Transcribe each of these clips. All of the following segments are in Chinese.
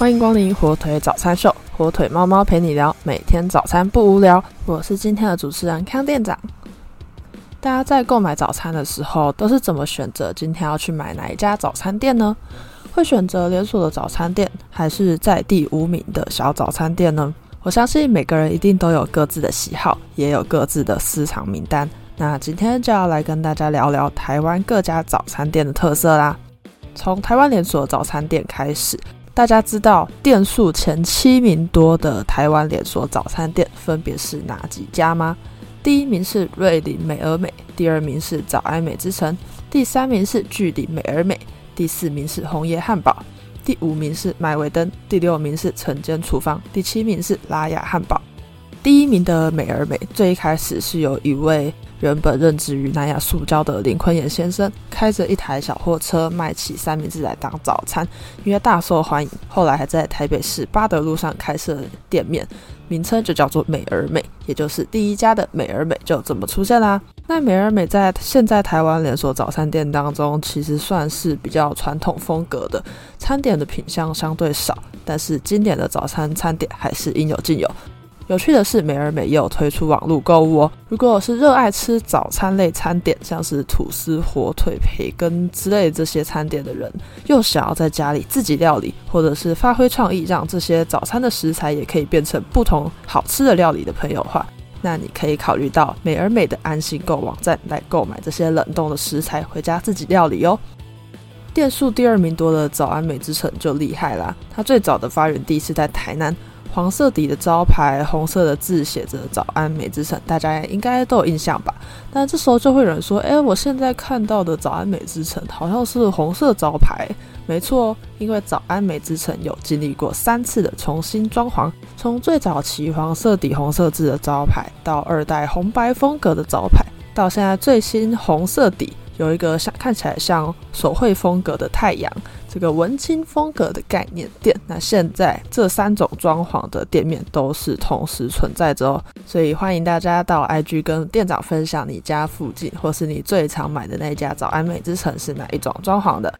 欢迎光临火腿早餐秀，火腿猫猫陪你聊，每天早餐不无聊。我是今天的主持人康店长。大家在购买早餐的时候，都是怎么选择今天要去买哪一家早餐店呢？会选择连锁的早餐店，还是在地无名的小早餐店呢？我相信每个人一定都有各自的喜好，也有各自的私藏名单。那今天就要来跟大家聊聊台湾各家早餐店的特色啦。从台湾连锁早餐店开始。大家知道店数前七名多的台湾连锁早餐店分别是哪几家吗？第一名是瑞林美而美，第二名是早安美之城，第三名是巨鼎美而美，第四名是红叶汉堡，第五名是麦维登，第六名是晨间厨房，第七名是拉雅汉堡。第一名的美而美，最一开始是有一位。原本任职于南亚塑胶的林坤炎先生，开着一台小货车卖起三明治来当早餐，因为大受欢迎。后来还在台北市八德路上开设店面，名称就叫做美而美，也就是第一家的美而美就这么出现啦。那美而美在现在台湾连锁早餐店当中，其实算是比较传统风格的，餐点的品相相对少，但是经典的早餐餐点还是应有尽有。有趣的是，美而美也有推出网络购物哦。如果是热爱吃早餐类餐点，像是吐司、火腿、培根之类这些餐点的人，又想要在家里自己料理，或者是发挥创意，让这些早餐的食材也可以变成不同好吃的料理的朋友的话，那你可以考虑到美而美的安心购网站来购买这些冷冻的食材回家自己料理哦。店数第二名多的早安美之城就厉害啦，它最早的发源地是在台南。黄色底的招牌，红色的字写着“早安美之城”，大家应该都有印象吧？但这时候就会有人说：“哎，我现在看到的‘早安美之城’好像是红色招牌。”没错，因为“早安美之城”有经历过三次的重新装潢，从最早期黄色底红色字的招牌，到二代红白风格的招牌，到现在最新红色底。有一个像看起来像手绘风格的太阳，这个文青风格的概念店。那现在这三种装潢的店面都是同时存在着哦，所以欢迎大家到 IG 跟店长分享你家附近或是你最常买的那家早安美之城是哪一种装潢的。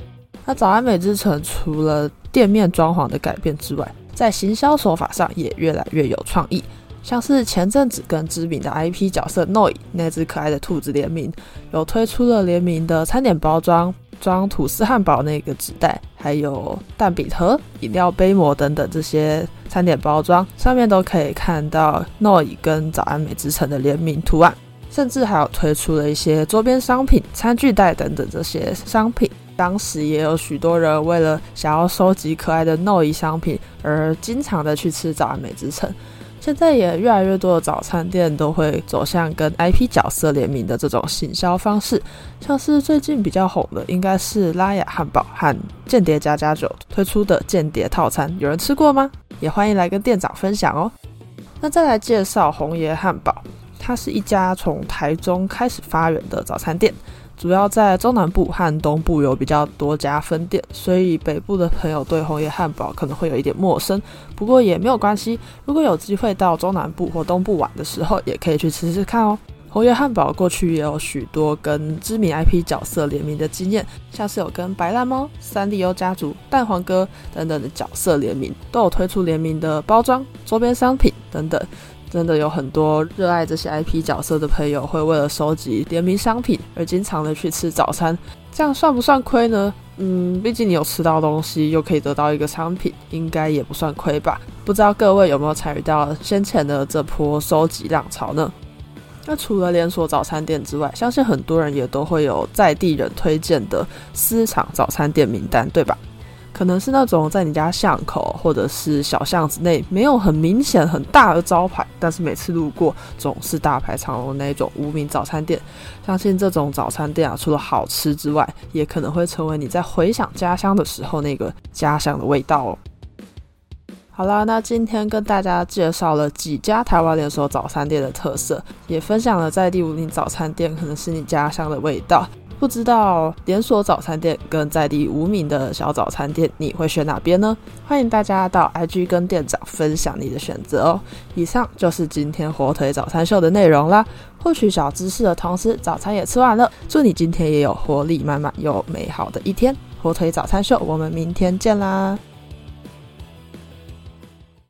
那早安美之城除了店面装潢的改变之外，在行销手法上也越来越有创意。像是前阵子跟知名的 IP 角色 Noi 那只可爱的兔子联名，有推出了联名的餐点包装，装吐司汉堡那个纸袋，还有蛋饼盒、饮料杯膜等等这些餐点包装，上面都可以看到 Noi 跟早安美之城的联名图案，甚至还有推出了一些周边商品、餐具袋等等这些商品。当时也有许多人为了想要收集可爱的 Noi 商品，而经常的去吃早安美之城。现在也越来越多的早餐店都会走向跟 IP 角色联名的这种行销方式，像是最近比较红的，应该是拉雅汉堡和间谍加加酒推出的间谍套餐，有人吃过吗？也欢迎来跟店长分享哦。那再来介绍红爷汉堡，它是一家从台中开始发源的早餐店。主要在中南部和东部有比较多家分店，所以北部的朋友对红叶汉堡可能会有一点陌生。不过也没有关系，如果有机会到中南部或东部玩的时候，也可以去吃吃看哦。红叶汉堡过去也有许多跟知名 IP 角色联名的经验，像是有跟白烂猫、三丽鸥家族、蛋黄哥等等的角色联名，都有推出联名的包装、周边商品等等。真的有很多热爱这些 IP 角色的朋友，会为了收集联名商品而经常的去吃早餐，这样算不算亏呢？嗯，毕竟你有吃到东西，又可以得到一个商品，应该也不算亏吧？不知道各位有没有参与到先前的这波收集浪潮呢？那除了连锁早餐店之外，相信很多人也都会有在地人推荐的私厂早餐店名单，对吧？可能是那种在你家巷口或者是小巷子内没有很明显很大的招牌，但是每次路过总是大排长龙那种无名早餐店。相信这种早餐店啊，除了好吃之外，也可能会成为你在回想家乡的时候那个家乡的味道哦。好啦，那今天跟大家介绍了几家台湾连锁早餐店的特色，也分享了在第五名早餐店可能是你家乡的味道。不知道连锁早餐店跟在地无名的小早餐店，你会选哪边呢？欢迎大家到 IG 跟店长分享你的选择哦。以上就是今天火腿早餐秀的内容啦。获取小知识的同时，早餐也吃完了。祝你今天也有活力满满又美好的一天。火腿早餐秀，我们明天见啦！